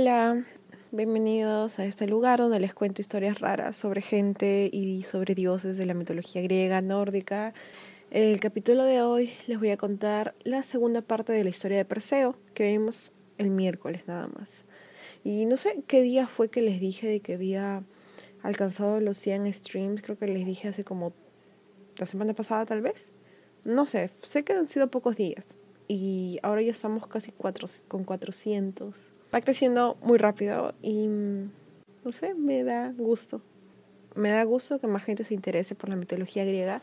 Hola, bienvenidos a este lugar donde les cuento historias raras sobre gente y sobre dioses de la mitología griega, nórdica. El capítulo de hoy les voy a contar la segunda parte de la historia de Perseo que vimos el miércoles nada más. Y no sé qué día fue que les dije de que había alcanzado los 100 streams, creo que les dije hace como la semana pasada tal vez. No sé, sé que han sido pocos días y ahora ya estamos casi cuatro, con 400. Va creciendo muy rápido y no sé, me da gusto. Me da gusto que más gente se interese por la mitología griega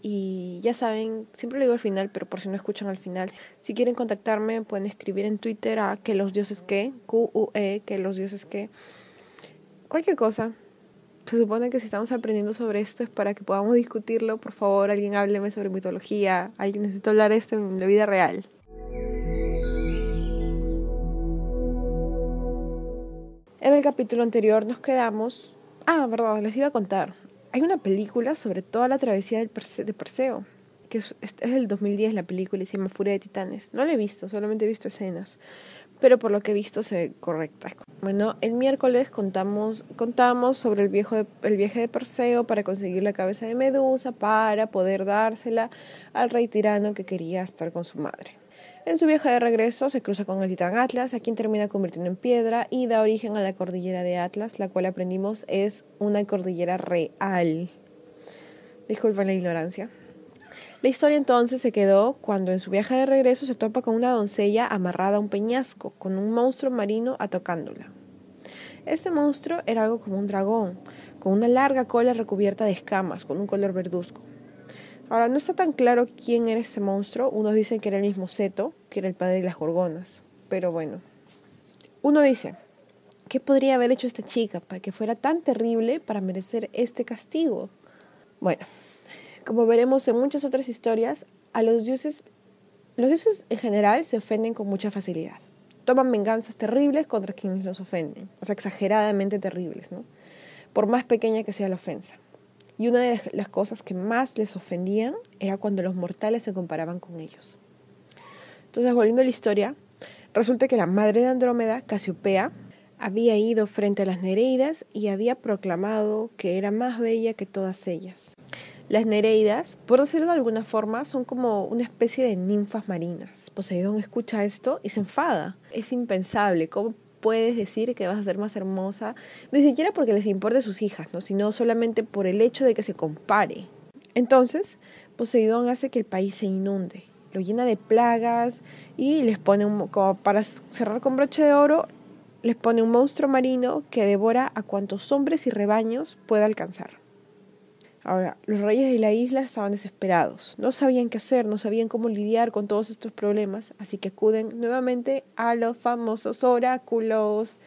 y ya saben, siempre lo digo al final, pero por si no escuchan al final, si quieren contactarme pueden escribir en Twitter a que los dioses que, Q-U-E, que los dioses que, cualquier cosa, se supone que si estamos aprendiendo sobre esto es para que podamos discutirlo. Por favor, alguien hábleme sobre mitología. Alguien necesita hablar esto en la vida real. El capítulo anterior nos quedamos... Ah, verdad, les iba a contar. Hay una película sobre toda la travesía de Perseo, que es, es del 2010 la película y se llama Furia de Titanes. No la he visto, solamente he visto escenas pero por lo que he visto se ve correcta. Bueno, el miércoles contamos, contamos sobre el, viejo el viaje de Perseo para conseguir la cabeza de Medusa para poder dársela al rey tirano que quería estar con su madre. En su viaje de regreso se cruza con el titán Atlas, a quien termina convirtiendo en piedra y da origen a la cordillera de Atlas, la cual aprendimos es una cordillera real. Disculpen la ignorancia. La historia entonces se quedó cuando en su viaje de regreso se topa con una doncella amarrada a un peñasco, con un monstruo marino atacándola. Este monstruo era algo como un dragón, con una larga cola recubierta de escamas, con un color verduzco. Ahora, no está tan claro quién era ese monstruo. Unos dicen que era el mismo Seto, que era el padre de las gorgonas. Pero bueno. Uno dice, ¿qué podría haber hecho esta chica para que fuera tan terrible para merecer este castigo? Bueno, como veremos en muchas otras historias, a los dioses, los dioses en general se ofenden con mucha facilidad. Toman venganzas terribles contra quienes los ofenden, o sea, exageradamente terribles, ¿no? Por más pequeña que sea la ofensa. Y una de las cosas que más les ofendían era cuando los mortales se comparaban con ellos. Entonces, volviendo a la historia, resulta que la madre de Andrómeda, Casiopea, había ido frente a las Nereidas y había proclamado que era más bella que todas ellas. Las Nereidas, por decirlo de alguna forma, son como una especie de ninfas marinas. Poseidón escucha esto y se enfada. Es impensable. ¿Cómo puedes decir que vas a ser más hermosa? Ni siquiera porque les importe sus hijas, ¿no? sino solamente por el hecho de que se compare. Entonces, Poseidón hace que el país se inunde. Lo llena de plagas y les pone, un, como para cerrar con broche de oro, les pone un monstruo marino que devora a cuantos hombres y rebaños pueda alcanzar. Ahora, los reyes de la isla estaban desesperados, no sabían qué hacer, no sabían cómo lidiar con todos estos problemas, así que acuden nuevamente a los famosos oráculos.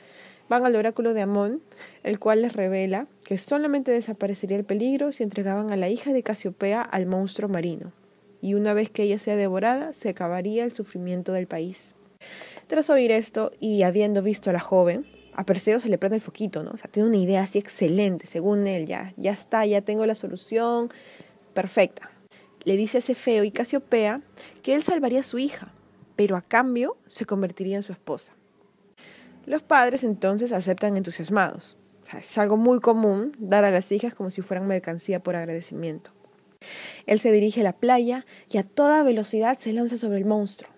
Van al oráculo de Amón, el cual les revela que solamente desaparecería el peligro si entregaban a la hija de Casiopea al monstruo marino, y una vez que ella sea devorada, se acabaría el sufrimiento del país. Tras oír esto y habiendo visto a la joven, a Perseo se le prende el foquito, ¿no? O sea, tiene una idea así excelente, según él, ya, ya está, ya tengo la solución perfecta. Le dice a Cefeo y Casiopea que él salvaría a su hija, pero a cambio se convertiría en su esposa. Los padres entonces aceptan entusiasmados. O sea, es algo muy común dar a las hijas como si fueran mercancía por agradecimiento. Él se dirige a la playa y a toda velocidad se lanza sobre el monstruo.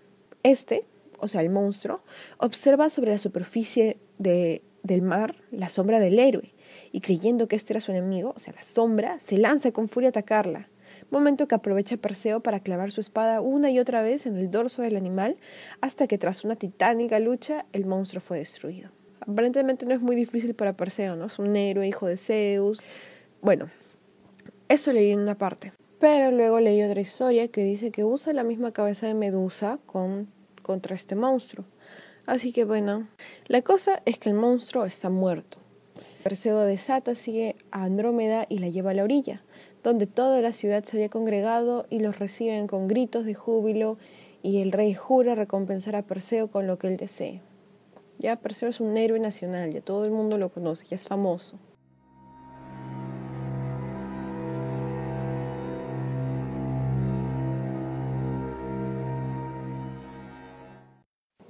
Este, o sea, el monstruo, observa sobre la superficie de, del mar la sombra del héroe, y creyendo que este era su enemigo, o sea, la sombra, se lanza con furia a atacarla. Momento que aprovecha Perseo para clavar su espada una y otra vez en el dorso del animal, hasta que tras una titánica lucha, el monstruo fue destruido. Aparentemente no es muy difícil para Perseo, ¿no? Es un héroe, hijo de Zeus. Bueno, eso leí en una parte. Pero luego leí otra historia que dice que usa la misma cabeza de Medusa con, contra este monstruo. Así que bueno, la cosa es que el monstruo está muerto. Perseo desata, sigue a Andrómeda y la lleva a la orilla, donde toda la ciudad se había congregado y los reciben con gritos de júbilo y el rey jura recompensar a Perseo con lo que él desee. Ya Perseo es un héroe nacional, ya todo el mundo lo conoce, ya es famoso.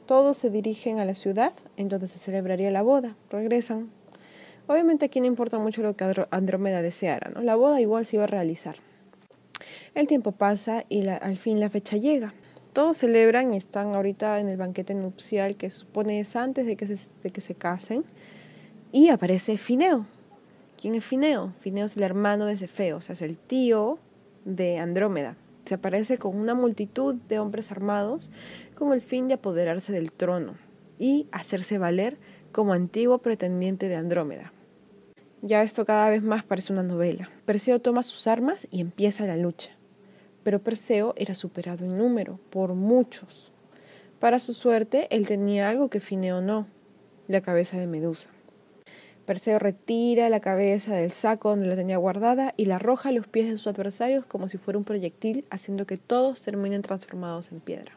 Todos se dirigen a la ciudad en donde se celebraría la boda. Regresan. Obviamente aquí no importa mucho lo que Andrómeda deseara, ¿no? La boda igual se iba a realizar. El tiempo pasa y al fin la fecha llega. Todos celebran y están ahorita en el banquete nupcial que supone es antes de que se, casen. Y aparece Fineo. ¿Quién es Fineo? Fineo es el hermano de Cefeo, o sea, es el tío de Andrómeda. Se aparece con una multitud de hombres armados con el fin de apoderarse del trono y hacerse valer como antiguo pretendiente de Andrómeda. Ya esto cada vez más parece una novela. Perseo toma sus armas y empieza la lucha. Pero Perseo era superado en número por muchos. Para su suerte, él tenía algo que Fineo no, la cabeza de Medusa. Perseo retira la cabeza del saco donde la tenía guardada y la arroja a los pies de sus adversarios como si fuera un proyectil, haciendo que todos terminen transformados en piedra.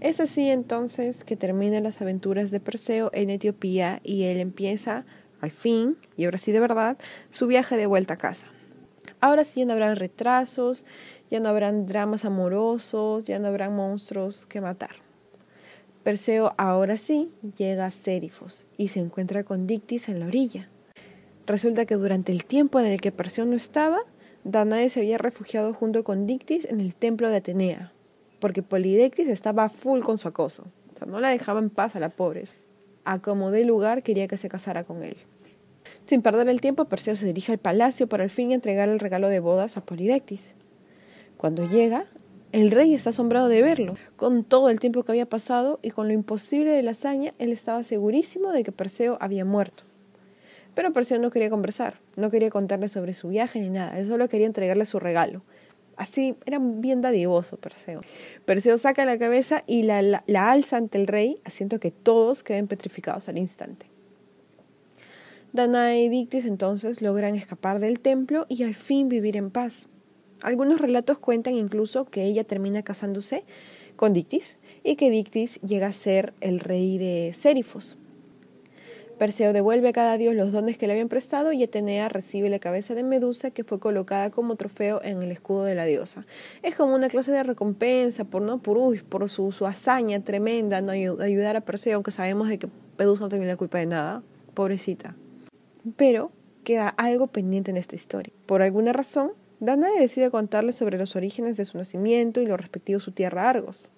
Es así entonces que terminan las aventuras de Perseo en Etiopía y él empieza, al fin, y ahora sí de verdad, su viaje de vuelta a casa. Ahora sí ya no habrán retrasos, ya no habrán dramas amorosos, ya no habrán monstruos que matar. Perseo ahora sí llega a Sérifos y se encuentra con Dictis en la orilla. Resulta que durante el tiempo en el que Perseo no estaba, Danae se había refugiado junto con Dictis en el templo de Atenea, porque Polidectis estaba full con su acoso. O sea, no la dejaba en paz a la pobre. A como de lugar quería que se casara con él. Sin perder el tiempo, Perseo se dirige al palacio para al fin entregar el regalo de bodas a Polidectis. Cuando llega, el rey está asombrado de verlo. Con todo el tiempo que había pasado y con lo imposible de la hazaña, él estaba segurísimo de que Perseo había muerto. Pero Perseo no quería conversar, no quería contarle sobre su viaje ni nada, él solo quería entregarle su regalo. Así, era bien dadivoso Perseo. Perseo saca la cabeza y la, alza ante el rey, haciendo que todos queden petrificados al instante. Danae y Dictis entonces logran escapar del templo y al fin vivir en paz. Algunos relatos cuentan incluso que ella termina casándose con Dictis y que Dictis llega a ser el rey de Sérifos. Perseo devuelve a cada dios los dones que le habían prestado y Atenea recibe la cabeza de Medusa que fue colocada como trofeo en el escudo de la diosa. Es como una clase de recompensa por no por, por su, su, hazaña tremenda, no ayudar a Perseo, aunque sabemos de que Medusa no tenía la culpa de nada, pobrecita. Pero queda algo pendiente en esta historia. Por alguna razón, Danae decide contarle sobre los orígenes de su nacimiento y lo respectivo su tierra Argos.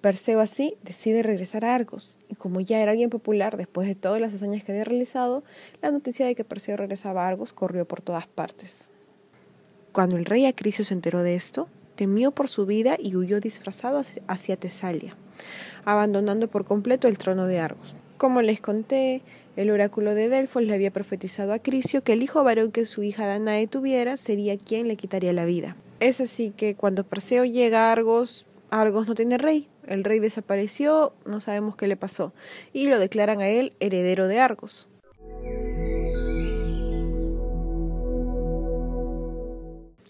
Perseo así decide regresar a Argos, y como ya era alguien popular después de todas las hazañas que había realizado, la noticia de que Perseo regresaba a Argos corrió por todas partes. Cuando el rey Acrisio se enteró de esto, temió por su vida y huyó disfrazado hacia Tesalia, abandonando por completo el trono de Argos. Como les conté, el oráculo de Delfos le había profetizado a Crisio que el hijo varón que su hija Danae tuviera sería quien le quitaría la vida. Es así que cuando Perseo llega a Argos, Argos no tiene rey. El rey desapareció, no sabemos qué le pasó, y lo declaran a él heredero de Argos.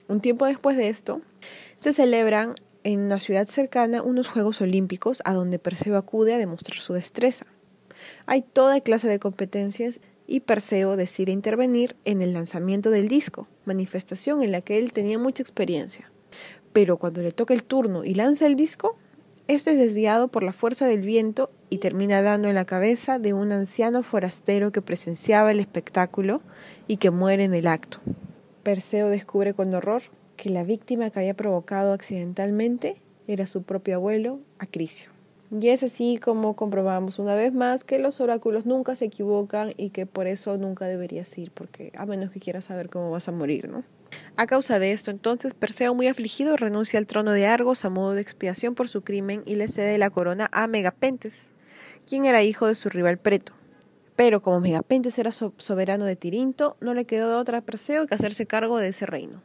Un tiempo después de esto, se celebran en una ciudad cercana unos Juegos Olímpicos a donde Perseo acude a demostrar su destreza. Hay toda clase de competencias y Perseo decide intervenir en el lanzamiento del disco, manifestación en la que él tenía mucha experiencia. Pero cuando le toca el turno y lanza el disco, este es desviado por la fuerza del viento y termina dando en la cabeza de un anciano forastero que presenciaba el espectáculo y que muere en el acto. Perseo descubre con horror que la víctima que había provocado accidentalmente era su propio abuelo, Acrisio. Y es así como comprobamos una vez más que los oráculos nunca se equivocan y que por eso nunca deberías ir, porque a menos que quieras saber cómo vas a morir, ¿no? A causa de esto, entonces, Perseo, muy afligido, renuncia al trono de Argos a modo de expiación por su crimen y le cede la corona a Megapentes, quien era hijo de su rival Preto. Pero como Megapentes era soberano de Tirinto, no le quedó otra a Perseo que hacerse cargo de ese reino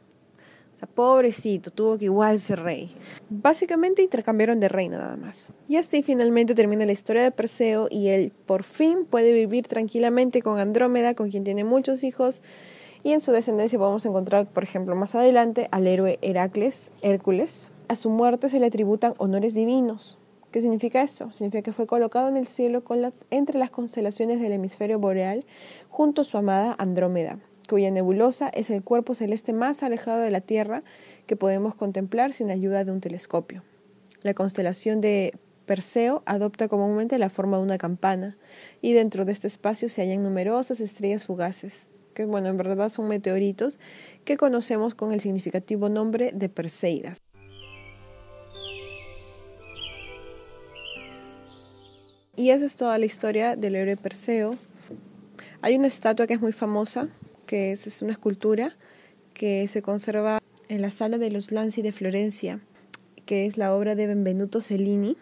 pobrecito, tuvo que igual ser rey. Básicamente intercambiaron de reino nada más. Y así finalmente termina la historia de Perseo y él por fin puede vivir tranquilamente con Andrómeda, con quien tiene muchos hijos. Y en su descendencia podemos encontrar, por ejemplo, más adelante al héroe Heracles, Hércules. A su muerte se le tributan honores divinos. ¿Qué significa esto? Significa que fue colocado en el cielo entre las constelaciones del hemisferio boreal junto a su amada Andrómeda cuya nebulosa es el cuerpo celeste más alejado de la Tierra que podemos contemplar sin ayuda de un telescopio. La constelación de Perseo adopta comúnmente la forma de una campana y dentro de este espacio se hallan numerosas estrellas fugaces, que bueno, en verdad son meteoritos que conocemos con el significativo nombre de Perseidas. Y esa es toda la historia del héroe Perseo. Hay una estatua que es muy famosa, que es, una escultura que se conserva en la sala de los Lanzi de Florencia, que es la obra de Benvenuto Cellini,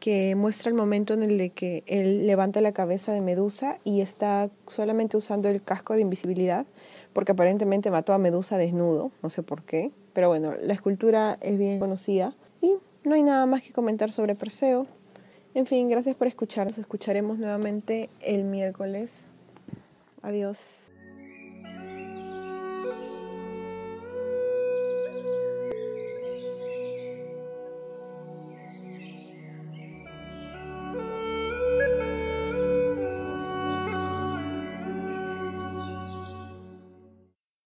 que muestra el momento en el que él levanta la cabeza de Medusa y está solamente usando el casco de invisibilidad, porque aparentemente mató a Medusa desnudo, no sé por qué, pero bueno, la escultura es bien conocida y no hay nada más que comentar sobre Perseo. En fin, gracias por escuchar. Nos escucharemos nuevamente el miércoles. Adiós.